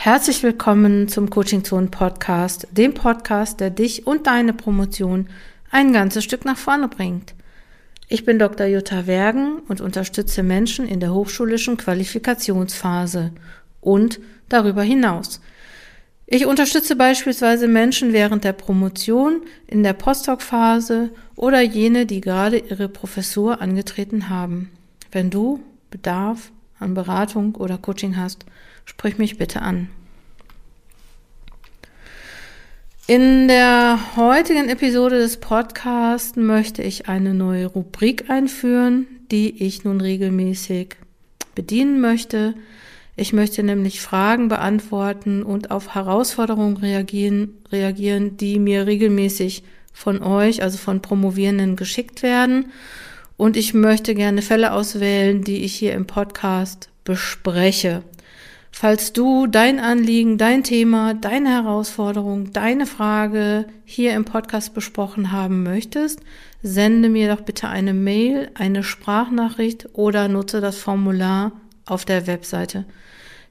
Herzlich willkommen zum Coaching Zone Podcast, dem Podcast, der dich und deine Promotion ein ganzes Stück nach vorne bringt. Ich bin Dr. Jutta Wergen und unterstütze Menschen in der hochschulischen Qualifikationsphase und darüber hinaus. Ich unterstütze beispielsweise Menschen während der Promotion, in der Postdoc-Phase oder jene, die gerade ihre Professur angetreten haben. Wenn du Bedarf an Beratung oder Coaching hast, sprich mich bitte an. In der heutigen Episode des Podcasts möchte ich eine neue Rubrik einführen, die ich nun regelmäßig bedienen möchte. Ich möchte nämlich Fragen beantworten und auf Herausforderungen reagieren, reagieren, die mir regelmäßig von euch, also von Promovierenden, geschickt werden. Und ich möchte gerne Fälle auswählen, die ich hier im Podcast bespreche. Falls du dein Anliegen, dein Thema, deine Herausforderung, deine Frage hier im Podcast besprochen haben möchtest, sende mir doch bitte eine Mail, eine Sprachnachricht oder nutze das Formular auf der Webseite.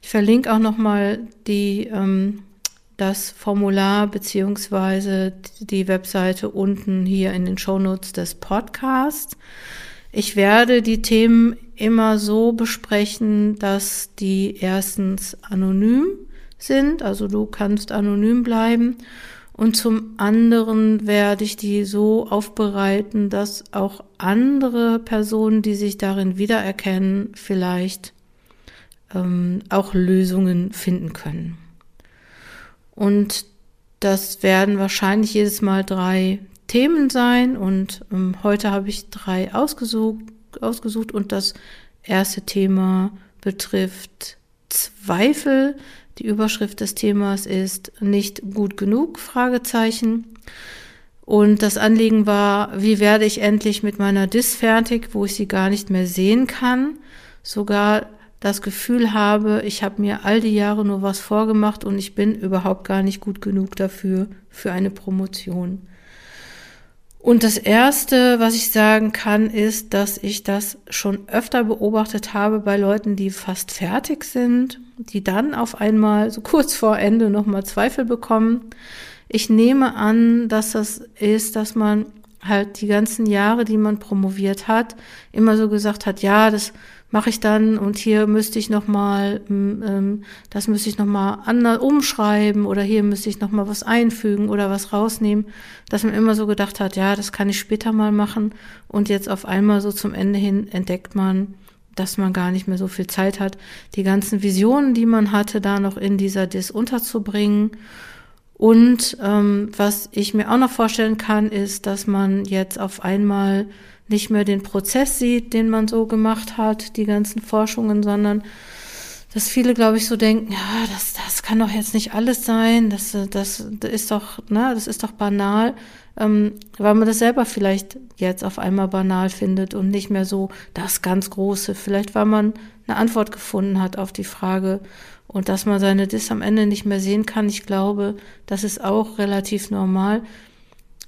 Ich verlinke auch nochmal die, ähm, das Formular beziehungsweise die Webseite unten hier in den Shownotes des Podcasts. Ich werde die Themen immer so besprechen, dass die erstens anonym sind, also du kannst anonym bleiben. Und zum anderen werde ich die so aufbereiten, dass auch andere Personen, die sich darin wiedererkennen, vielleicht ähm, auch Lösungen finden können. Und das werden wahrscheinlich jedes Mal drei Themen sein und ähm, heute habe ich drei ausgesucht, ausgesucht und das erste Thema betrifft Zweifel. Die Überschrift des Themas ist nicht gut genug, Fragezeichen. Und das Anliegen war, wie werde ich endlich mit meiner Dis fertig, wo ich sie gar nicht mehr sehen kann, sogar das Gefühl habe, ich habe mir all die Jahre nur was vorgemacht und ich bin überhaupt gar nicht gut genug dafür, für eine Promotion. Und das Erste, was ich sagen kann, ist, dass ich das schon öfter beobachtet habe bei Leuten, die fast fertig sind, die dann auf einmal so kurz vor Ende nochmal Zweifel bekommen. Ich nehme an, dass das ist, dass man halt die ganzen Jahre, die man promoviert hat, immer so gesagt hat, ja, das mache ich dann und hier müsste ich noch mal, ähm, das müsste ich noch mal anders umschreiben oder hier müsste ich noch mal was einfügen oder was rausnehmen, dass man immer so gedacht hat, ja, das kann ich später mal machen und jetzt auf einmal so zum Ende hin entdeckt man, dass man gar nicht mehr so viel Zeit hat, die ganzen Visionen, die man hatte, da noch in dieser Dis unterzubringen. Und ähm, was ich mir auch noch vorstellen kann, ist, dass man jetzt auf einmal nicht mehr den Prozess sieht, den man so gemacht hat, die ganzen Forschungen, sondern dass viele, glaube ich, so denken, ja, das, das kann doch jetzt nicht alles sein, das, das, das ist doch, ne, das ist doch banal, ähm, weil man das selber vielleicht jetzt auf einmal banal findet und nicht mehr so das ganz Große. Vielleicht, weil man eine Antwort gefunden hat auf die Frage und dass man seine Dis am Ende nicht mehr sehen kann. Ich glaube, das ist auch relativ normal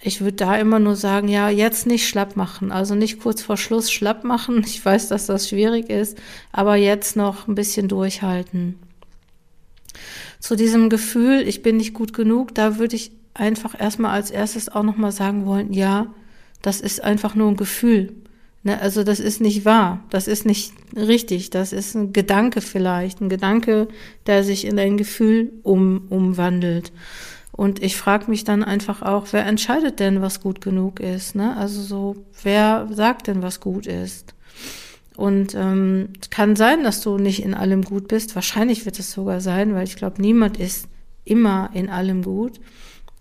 ich würde da immer nur sagen, ja, jetzt nicht schlapp machen. Also nicht kurz vor Schluss schlapp machen. Ich weiß, dass das schwierig ist, aber jetzt noch ein bisschen durchhalten. Zu diesem Gefühl, ich bin nicht gut genug, da würde ich einfach erstmal als erstes auch nochmal sagen wollen, ja, das ist einfach nur ein Gefühl. Ne, also das ist nicht wahr, das ist nicht richtig, das ist ein Gedanke vielleicht, ein Gedanke, der sich in ein Gefühl um, umwandelt. Und ich frage mich dann einfach auch, wer entscheidet denn, was gut genug ist? Ne? Also so, wer sagt denn, was gut ist? Und ähm, kann sein, dass du nicht in allem gut bist. Wahrscheinlich wird es sogar sein, weil ich glaube, niemand ist immer in allem gut.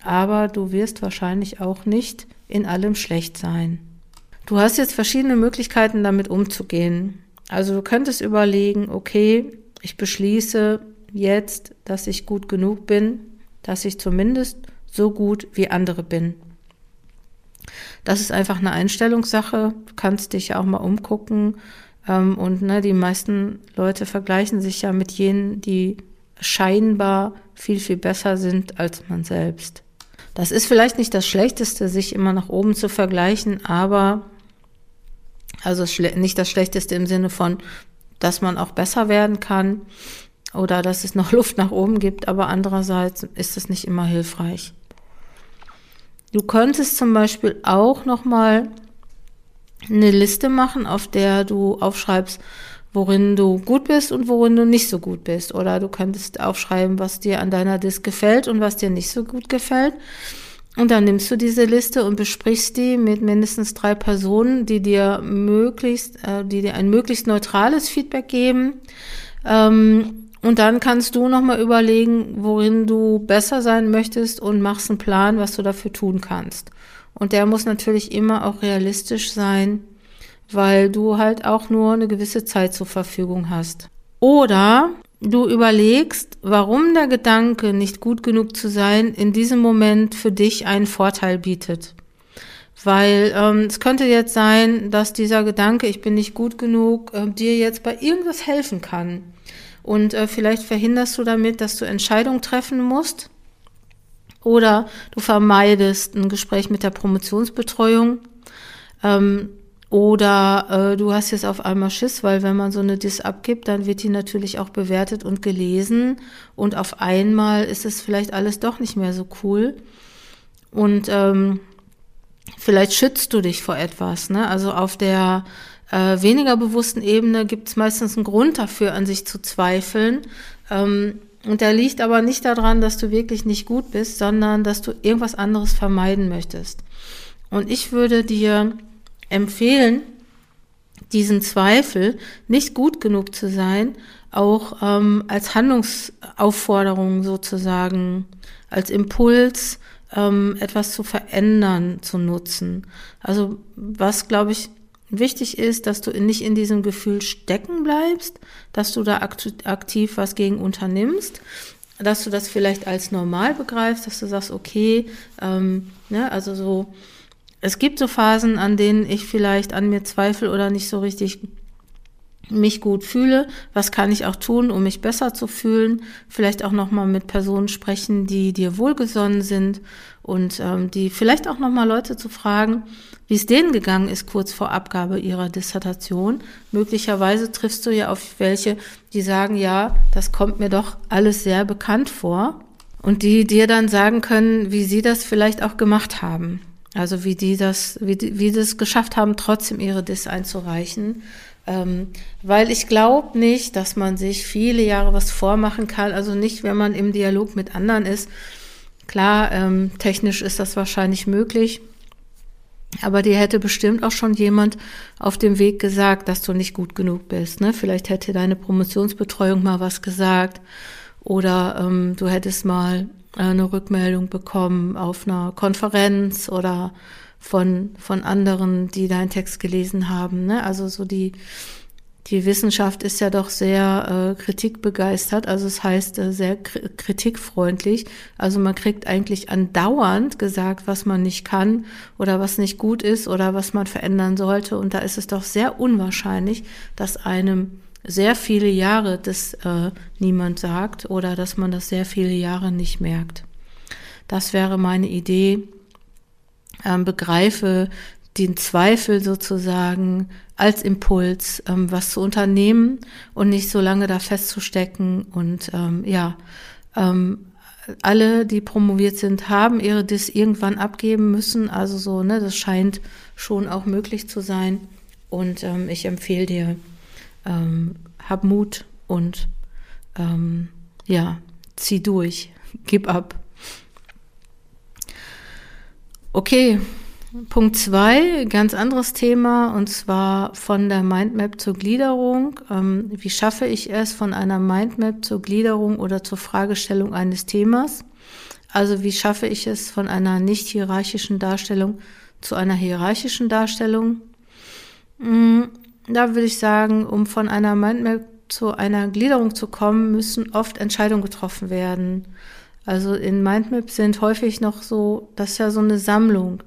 Aber du wirst wahrscheinlich auch nicht in allem schlecht sein. Du hast jetzt verschiedene Möglichkeiten, damit umzugehen. Also du könntest überlegen, okay, ich beschließe jetzt, dass ich gut genug bin dass ich zumindest so gut wie andere bin. Das ist einfach eine Einstellungssache. Du kannst dich ja auch mal umgucken. Ähm, und ne, die meisten Leute vergleichen sich ja mit jenen, die scheinbar viel, viel besser sind als man selbst. Das ist vielleicht nicht das Schlechteste, sich immer nach oben zu vergleichen, aber also nicht das Schlechteste im Sinne von, dass man auch besser werden kann. Oder dass es noch Luft nach oben gibt, aber andererseits ist es nicht immer hilfreich. Du könntest zum Beispiel auch nochmal eine Liste machen, auf der du aufschreibst, worin du gut bist und worin du nicht so gut bist. Oder du könntest aufschreiben, was dir an deiner Disk gefällt und was dir nicht so gut gefällt. Und dann nimmst du diese Liste und besprichst die mit mindestens drei Personen, die dir möglichst, äh, die dir ein möglichst neutrales Feedback geben. Ähm, und dann kannst du nochmal überlegen, worin du besser sein möchtest und machst einen Plan, was du dafür tun kannst. Und der muss natürlich immer auch realistisch sein, weil du halt auch nur eine gewisse Zeit zur Verfügung hast. Oder du überlegst, warum der Gedanke, nicht gut genug zu sein, in diesem Moment für dich einen Vorteil bietet. Weil ähm, es könnte jetzt sein, dass dieser Gedanke, ich bin nicht gut genug, äh, dir jetzt bei irgendwas helfen kann. Und äh, vielleicht verhinderst du damit, dass du Entscheidungen treffen musst. Oder du vermeidest ein Gespräch mit der Promotionsbetreuung. Ähm, oder äh, du hast jetzt auf einmal Schiss, weil wenn man so eine Dis abgibt, dann wird die natürlich auch bewertet und gelesen. Und auf einmal ist es vielleicht alles doch nicht mehr so cool. Und ähm, vielleicht schützt du dich vor etwas. Ne? Also auf der äh, weniger bewussten Ebene gibt es meistens einen Grund dafür, an sich zu zweifeln. Ähm, und der liegt aber nicht daran, dass du wirklich nicht gut bist, sondern dass du irgendwas anderes vermeiden möchtest. Und ich würde dir empfehlen, diesen Zweifel, nicht gut genug zu sein, auch ähm, als Handlungsaufforderung sozusagen, als Impuls, ähm, etwas zu verändern, zu nutzen. Also was, glaube ich, wichtig ist, dass du nicht in diesem Gefühl stecken bleibst, dass du da aktiv was gegen unternimmst, dass du das vielleicht als normal begreifst, dass du sagst, okay, ähm, ne, also so es gibt so Phasen, an denen ich vielleicht an mir zweifle oder nicht so richtig mich gut fühle. Was kann ich auch tun, um mich besser zu fühlen? Vielleicht auch nochmal mit Personen sprechen, die dir wohlgesonnen sind und ähm, die vielleicht auch nochmal Leute zu fragen, wie es denen gegangen ist kurz vor Abgabe ihrer Dissertation. Möglicherweise triffst du ja auf welche, die sagen, ja, das kommt mir doch alles sehr bekannt vor und die dir dann sagen können, wie sie das vielleicht auch gemacht haben. Also wie die das, wie die, wie das geschafft haben, trotzdem ihre Dis einzureichen. Ähm, weil ich glaube nicht, dass man sich viele Jahre was vormachen kann. Also nicht, wenn man im Dialog mit anderen ist. Klar, ähm, technisch ist das wahrscheinlich möglich. Aber dir hätte bestimmt auch schon jemand auf dem Weg gesagt, dass du nicht gut genug bist. Ne? Vielleicht hätte deine Promotionsbetreuung mal was gesagt. Oder ähm, du hättest mal eine Rückmeldung bekommen auf einer Konferenz oder von, von anderen, die deinen Text gelesen haben. Ne? Also so die, die Wissenschaft ist ja doch sehr äh, kritikbegeistert, also es das heißt äh, sehr kritikfreundlich. Also man kriegt eigentlich andauernd gesagt, was man nicht kann oder was nicht gut ist oder was man verändern sollte. Und da ist es doch sehr unwahrscheinlich, dass einem sehr viele Jahre das äh, niemand sagt oder dass man das sehr viele Jahre nicht merkt. Das wäre meine Idee. Ähm, begreife den Zweifel sozusagen als Impuls, ähm, was zu unternehmen und nicht so lange da festzustecken. Und ähm, ja, ähm, alle, die promoviert sind, haben ihre Dis irgendwann abgeben müssen. Also so, ne, das scheint schon auch möglich zu sein. Und ähm, ich empfehle dir, ähm, hab Mut und ähm, ja, zieh durch, gib ab. Okay, Punkt zwei, ganz anderes Thema und zwar von der Mindmap zur Gliederung. Ähm, wie schaffe ich es von einer Mindmap zur Gliederung oder zur Fragestellung eines Themas? Also wie schaffe ich es von einer nicht hierarchischen Darstellung zu einer hierarchischen Darstellung? Hm, da würde ich sagen, um von einer Mindmap zu einer Gliederung zu kommen, müssen oft Entscheidungen getroffen werden. Also in Mindmaps sind häufig noch so, das ist ja so eine Sammlung.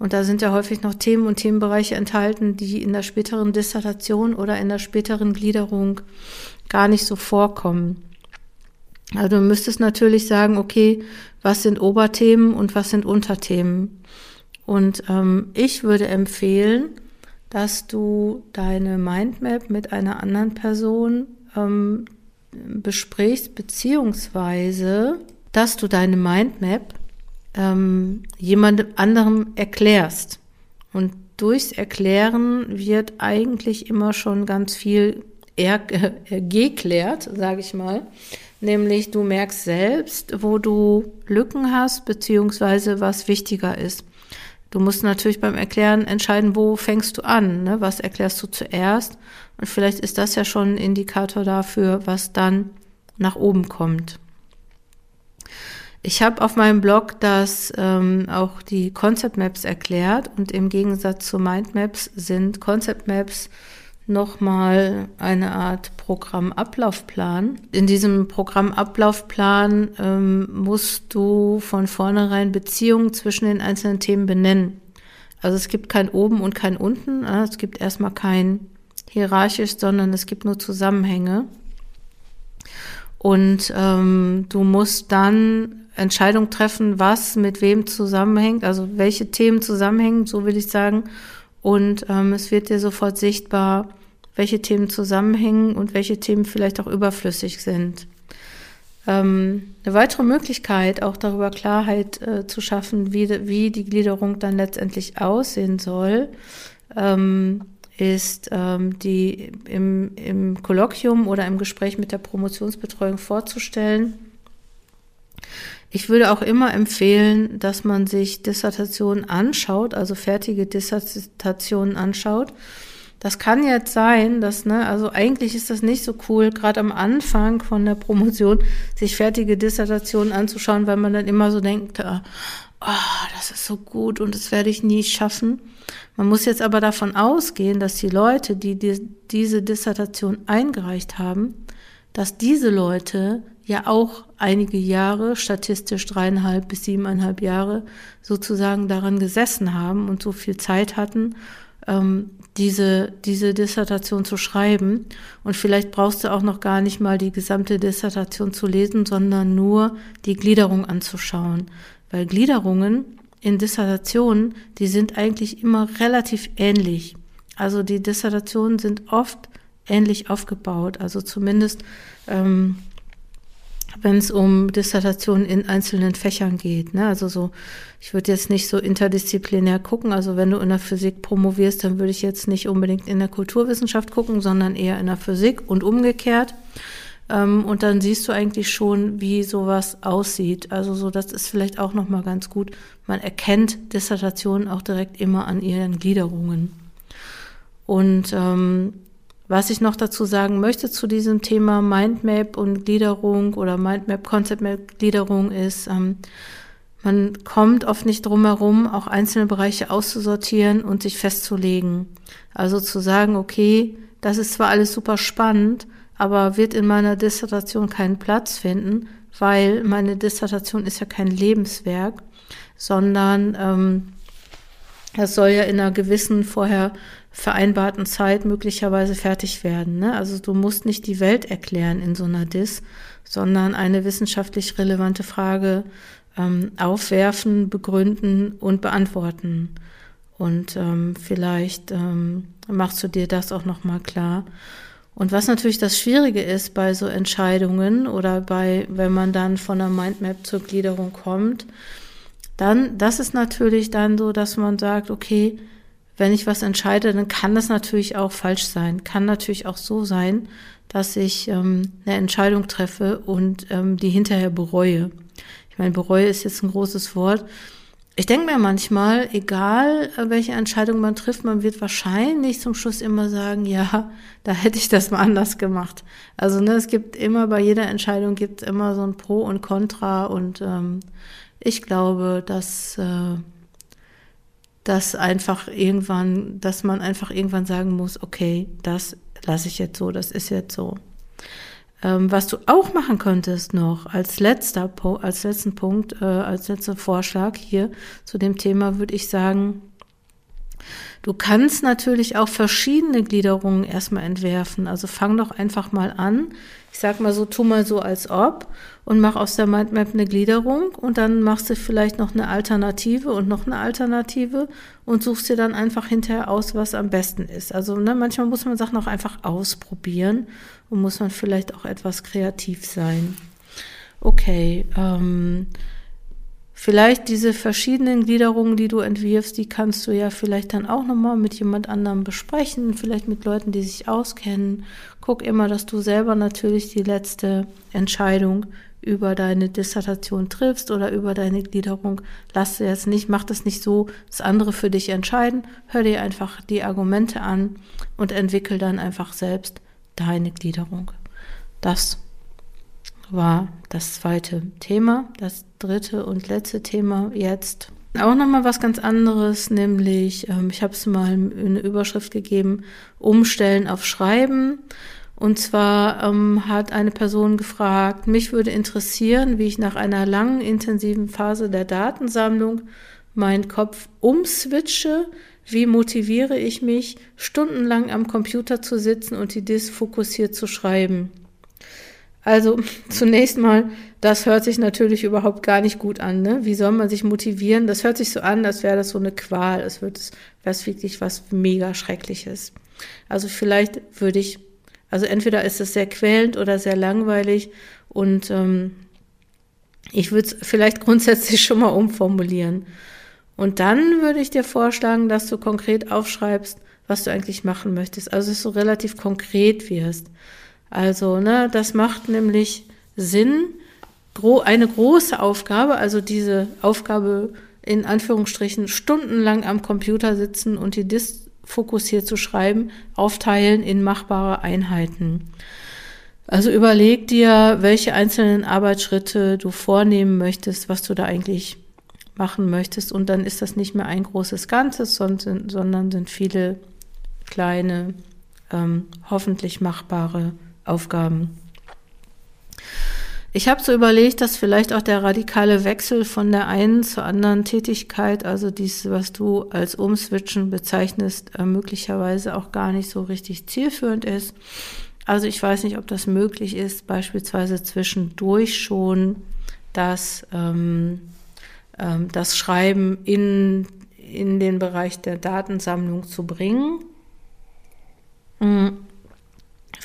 Und da sind ja häufig noch Themen und Themenbereiche enthalten, die in der späteren Dissertation oder in der späteren Gliederung gar nicht so vorkommen. Also du müsstest natürlich sagen, okay, was sind Oberthemen und was sind Unterthemen? Und ähm, ich würde empfehlen, dass du deine Mindmap mit einer anderen Person ähm, besprichst, beziehungsweise, dass du deine Mindmap ähm, jemandem anderem erklärst. Und durchs Erklären wird eigentlich immer schon ganz viel er, äh, geklärt, sage ich mal. Nämlich du merkst selbst, wo du Lücken hast, beziehungsweise was wichtiger ist. Du musst natürlich beim Erklären entscheiden, wo fängst du an, ne? was erklärst du zuerst. Und vielleicht ist das ja schon ein Indikator dafür, was dann nach oben kommt. Ich habe auf meinem Blog das ähm, auch die Concept Maps erklärt und im Gegensatz zu Mind Maps sind Concept Maps nochmal eine Art Programmablaufplan. In diesem Programmablaufplan ähm, musst du von vornherein Beziehungen zwischen den einzelnen Themen benennen. Also es gibt kein oben und kein unten. Äh, es gibt erstmal kein hierarchisch, sondern es gibt nur Zusammenhänge. Und ähm, du musst dann Entscheidung treffen, was mit wem zusammenhängt, also welche Themen zusammenhängen, so will ich sagen, und ähm, es wird dir sofort sichtbar, welche Themen zusammenhängen und welche Themen vielleicht auch überflüssig sind. Ähm, eine weitere Möglichkeit, auch darüber Klarheit äh, zu schaffen, wie, wie die Gliederung dann letztendlich aussehen soll, ähm, ist ähm, die im, im Kolloquium oder im Gespräch mit der Promotionsbetreuung vorzustellen ich würde auch immer empfehlen, dass man sich Dissertationen anschaut, also fertige Dissertationen anschaut. Das kann jetzt sein, dass, ne, also eigentlich ist das nicht so cool, gerade am Anfang von der Promotion, sich fertige Dissertationen anzuschauen, weil man dann immer so denkt, oh, das ist so gut und das werde ich nie schaffen. Man muss jetzt aber davon ausgehen, dass die Leute, die, die diese Dissertation eingereicht haben, dass diese Leute ja auch einige Jahre, statistisch dreieinhalb bis siebeneinhalb Jahre, sozusagen daran gesessen haben und so viel Zeit hatten, ähm, diese, diese Dissertation zu schreiben. Und vielleicht brauchst du auch noch gar nicht mal die gesamte Dissertation zu lesen, sondern nur die Gliederung anzuschauen. Weil Gliederungen in Dissertationen, die sind eigentlich immer relativ ähnlich. Also die Dissertationen sind oft ähnlich aufgebaut. Also zumindest ähm, wenn es um Dissertationen in einzelnen Fächern geht. Ne? Also so, ich würde jetzt nicht so interdisziplinär gucken. Also wenn du in der Physik promovierst, dann würde ich jetzt nicht unbedingt in der Kulturwissenschaft gucken, sondern eher in der Physik und umgekehrt. Ähm, und dann siehst du eigentlich schon, wie sowas aussieht. Also so, das ist vielleicht auch nochmal ganz gut. Man erkennt Dissertationen auch direkt immer an ihren Gliederungen. Und ähm, was ich noch dazu sagen möchte zu diesem Thema Mindmap und Gliederung oder Mindmap, Conceptmap Gliederung ist, ähm, man kommt oft nicht drum herum, auch einzelne Bereiche auszusortieren und sich festzulegen. Also zu sagen, okay, das ist zwar alles super spannend, aber wird in meiner Dissertation keinen Platz finden, weil meine Dissertation ist ja kein Lebenswerk, sondern ähm, es soll ja in einer gewissen vorher vereinbarten Zeit möglicherweise fertig werden. Ne? Also du musst nicht die Welt erklären in so einer Dis, sondern eine wissenschaftlich relevante Frage ähm, aufwerfen, begründen und beantworten. Und ähm, vielleicht ähm, machst du dir das auch nochmal klar. Und was natürlich das Schwierige ist bei so Entscheidungen oder bei, wenn man dann von der Mindmap zur Gliederung kommt, dann, das ist natürlich dann so, dass man sagt, okay, wenn ich was entscheide, dann kann das natürlich auch falsch sein. Kann natürlich auch so sein, dass ich ähm, eine Entscheidung treffe und ähm, die hinterher bereue. Ich meine, bereue ist jetzt ein großes Wort. Ich denke mir manchmal, egal äh, welche Entscheidung man trifft, man wird wahrscheinlich zum Schluss immer sagen, ja, da hätte ich das mal anders gemacht. Also ne, es gibt immer bei jeder Entscheidung gibt immer so ein Pro und Contra und ähm, ich glaube, dass äh, dass einfach irgendwann, dass man einfach irgendwann sagen muss, okay, das lasse ich jetzt so, das ist jetzt so. Ähm, was du auch machen könntest noch als letzter, als letzten Punkt, äh, als letzter Vorschlag hier zu dem Thema, würde ich sagen, Du kannst natürlich auch verschiedene Gliederungen erstmal entwerfen. Also fang doch einfach mal an. Ich sag mal so, tu mal so als ob und mach aus der Mindmap eine Gliederung und dann machst du vielleicht noch eine Alternative und noch eine Alternative und suchst dir dann einfach hinterher aus, was am besten ist. Also ne, manchmal muss man Sachen auch einfach ausprobieren und muss man vielleicht auch etwas kreativ sein. Okay, ähm, Vielleicht diese verschiedenen Gliederungen, die du entwirfst, die kannst du ja vielleicht dann auch nochmal mit jemand anderem besprechen, vielleicht mit Leuten, die sich auskennen. Guck immer, dass du selber natürlich die letzte Entscheidung über deine Dissertation triffst oder über deine Gliederung. Lass dir jetzt nicht, mach das nicht so, dass andere für dich entscheiden. Hör dir einfach die Argumente an und entwickel dann einfach selbst deine Gliederung. Das war das zweite Thema. Das dritte und letzte Thema jetzt auch nochmal was ganz anderes, nämlich ähm, ich habe es mal eine Überschrift gegeben, Umstellen auf Schreiben. Und zwar ähm, hat eine Person gefragt, mich würde interessieren, wie ich nach einer langen, intensiven Phase der Datensammlung meinen Kopf umswitche. Wie motiviere ich mich, stundenlang am Computer zu sitzen und die Dis fokussiert zu schreiben? Also zunächst mal, das hört sich natürlich überhaupt gar nicht gut an. Ne? Wie soll man sich motivieren? Das hört sich so an, als wäre das so eine Qual. Es wird es wirklich was mega Schreckliches. Also vielleicht würde ich, also entweder ist es sehr quälend oder sehr langweilig und ähm, ich würde es vielleicht grundsätzlich schon mal umformulieren. Und dann würde ich dir vorschlagen, dass du konkret aufschreibst, was du eigentlich machen möchtest. Also dass du relativ konkret wirst. Also, ne, das macht nämlich Sinn. Eine große Aufgabe, also diese Aufgabe in Anführungsstrichen stundenlang am Computer sitzen und die Dis fokussiert zu schreiben, aufteilen in machbare Einheiten. Also überleg dir, welche einzelnen Arbeitsschritte du vornehmen möchtest, was du da eigentlich machen möchtest. Und dann ist das nicht mehr ein großes Ganzes, sondern, sondern sind viele kleine, ähm, hoffentlich machbare Aufgaben. Ich habe so überlegt, dass vielleicht auch der radikale Wechsel von der einen zur anderen Tätigkeit, also dies, was du als Umswitchen bezeichnest, äh, möglicherweise auch gar nicht so richtig zielführend ist. Also ich weiß nicht, ob das möglich ist, beispielsweise zwischendurch schon das, ähm, ähm, das Schreiben in, in den Bereich der Datensammlung zu bringen. Mhm.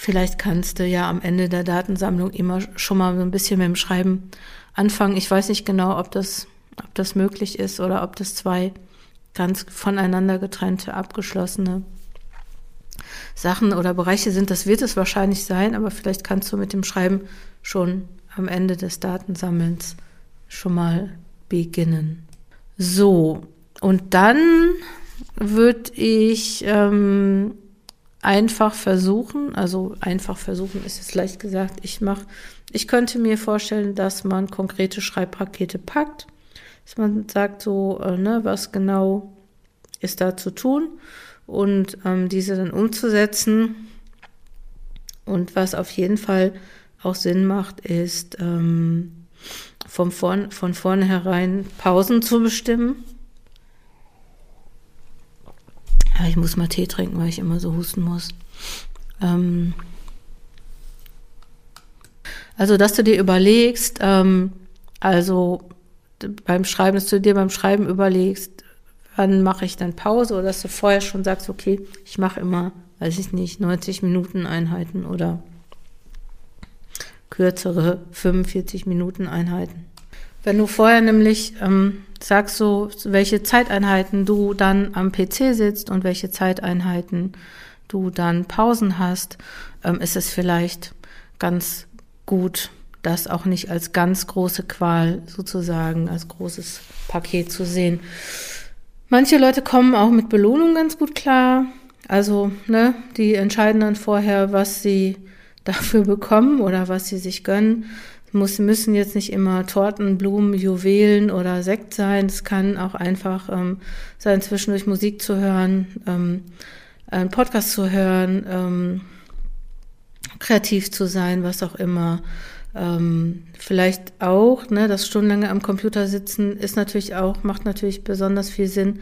Vielleicht kannst du ja am Ende der Datensammlung immer schon mal so ein bisschen mit dem Schreiben anfangen. Ich weiß nicht genau, ob das, ob das möglich ist oder ob das zwei ganz voneinander getrennte, abgeschlossene Sachen oder Bereiche sind. Das wird es wahrscheinlich sein, aber vielleicht kannst du mit dem Schreiben schon am Ende des Datensammelns schon mal beginnen. So, und dann würde ich ähm, einfach versuchen, also einfach versuchen ist jetzt leicht gesagt, ich mache, ich könnte mir vorstellen, dass man konkrete Schreibpakete packt, dass man sagt so, äh, ne, was genau ist da zu tun und ähm, diese dann umzusetzen. Und was auf jeden Fall auch Sinn macht, ist ähm, von, vorn, von vornherein Pausen zu bestimmen ja, ich muss mal Tee trinken, weil ich immer so husten muss. Ähm also, dass du dir überlegst, ähm, also beim Schreiben, dass du dir beim Schreiben überlegst, wann mache ich dann Pause oder dass du vorher schon sagst, okay, ich mache immer, weiß ich nicht, 90 Minuten Einheiten oder kürzere 45 Minuten Einheiten. Wenn du vorher nämlich ähm, sagst, so welche Zeiteinheiten du dann am PC sitzt und welche Zeiteinheiten du dann Pausen hast, ähm, ist es vielleicht ganz gut, das auch nicht als ganz große Qual sozusagen, als großes Paket zu sehen. Manche Leute kommen auch mit Belohnung ganz gut klar. Also, ne, die entscheiden dann vorher, was sie dafür bekommen oder was sie sich gönnen. Muss, müssen jetzt nicht immer Torten, Blumen, Juwelen oder Sekt sein. Es kann auch einfach ähm, sein, zwischendurch Musik zu hören, ähm, einen Podcast zu hören, ähm, kreativ zu sein, was auch immer. Ähm, vielleicht auch, ne, das stundenlange am Computer sitzen ist natürlich auch, macht natürlich besonders viel Sinn,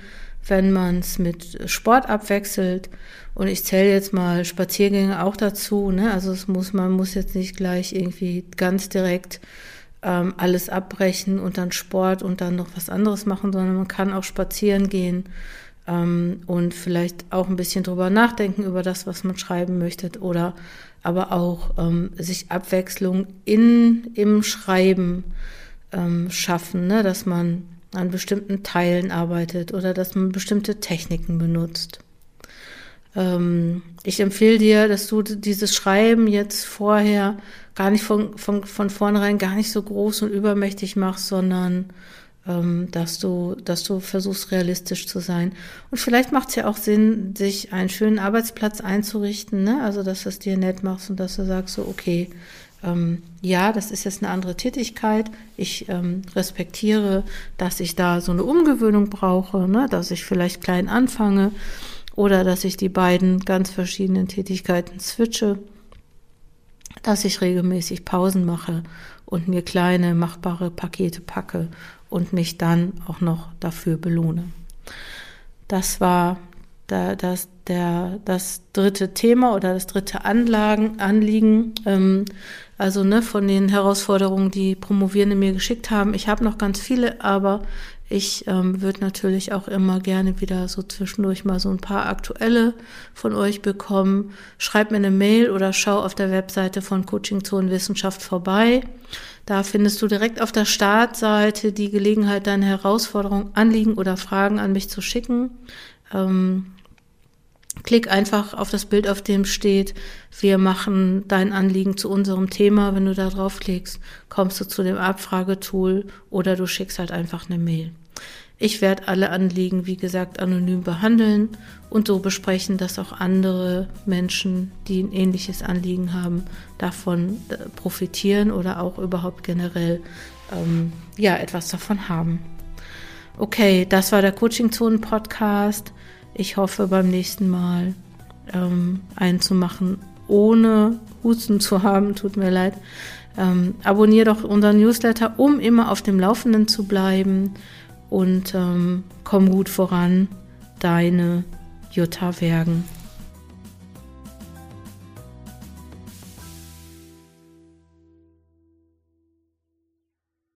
wenn man es mit Sport abwechselt. Und ich zähle jetzt mal Spaziergänge auch dazu. Ne? Also es muss, man muss jetzt nicht gleich irgendwie ganz direkt ähm, alles abbrechen und dann Sport und dann noch was anderes machen, sondern man kann auch spazieren gehen ähm, und vielleicht auch ein bisschen drüber nachdenken über das, was man schreiben möchte oder aber auch ähm, sich Abwechslung in, im Schreiben ähm, schaffen, ne? dass man an bestimmten Teilen arbeitet oder dass man bestimmte Techniken benutzt. Ähm, ich empfehle dir, dass du dieses Schreiben jetzt vorher gar nicht von, von, von vornherein gar nicht so groß und übermächtig machst, sondern ähm, dass du, dass du versuchst, realistisch zu sein. Und vielleicht macht es ja auch Sinn, sich einen schönen Arbeitsplatz einzurichten, ne? Also, dass du es dir nett machst und dass du sagst so, okay, ähm, ja, das ist jetzt eine andere Tätigkeit. Ich ähm, respektiere, dass ich da so eine Umgewöhnung brauche, ne? dass ich vielleicht klein anfange oder dass ich die beiden ganz verschiedenen Tätigkeiten switche, dass ich regelmäßig Pausen mache und mir kleine machbare Pakete packe und mich dann auch noch dafür belohne. Das war da, das, der, das dritte Thema oder das dritte Anlagen, Anliegen, ähm, also ne, von den Herausforderungen, die Promovierende mir geschickt haben. Ich habe noch ganz viele, aber ich ähm, würde natürlich auch immer gerne wieder so zwischendurch mal so ein paar aktuelle von euch bekommen. Schreibt mir eine Mail oder schau auf der Webseite von Coaching Zone Wissenschaft vorbei. Da findest du direkt auf der Startseite die Gelegenheit, deine Herausforderungen, Anliegen oder Fragen an mich zu schicken. Ähm, klick einfach auf das Bild, auf dem steht, wir machen dein Anliegen zu unserem Thema. Wenn du da draufklickst, kommst du zu dem Abfragetool oder du schickst halt einfach eine Mail. Ich werde alle Anliegen, wie gesagt, anonym behandeln und so besprechen, dass auch andere Menschen, die ein ähnliches Anliegen haben, davon äh, profitieren oder auch überhaupt generell ähm, ja etwas davon haben. Okay, das war der Coaching Zonen Podcast. Ich hoffe beim nächsten Mal ähm, einen zu machen, ohne Husten zu haben. Tut mir leid. Ähm, abonniere doch unseren Newsletter, um immer auf dem Laufenden zu bleiben und ähm, komm gut voran, deine Jutta Wergen.